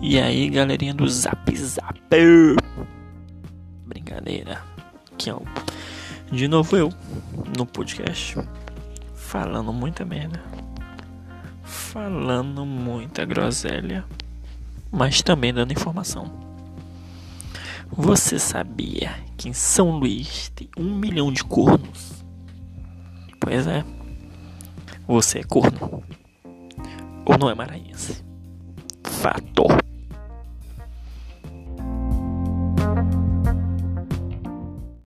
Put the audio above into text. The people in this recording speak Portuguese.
E aí, galerinha do Zap Zap. Brincadeira. Que é o... De novo eu no podcast falando muita merda. Falando muita groselha, mas também dando informação. Você sabia que em São Luís tem um milhão de cornos? Pois é. Você é corno? Ou não é maranhense? Fator.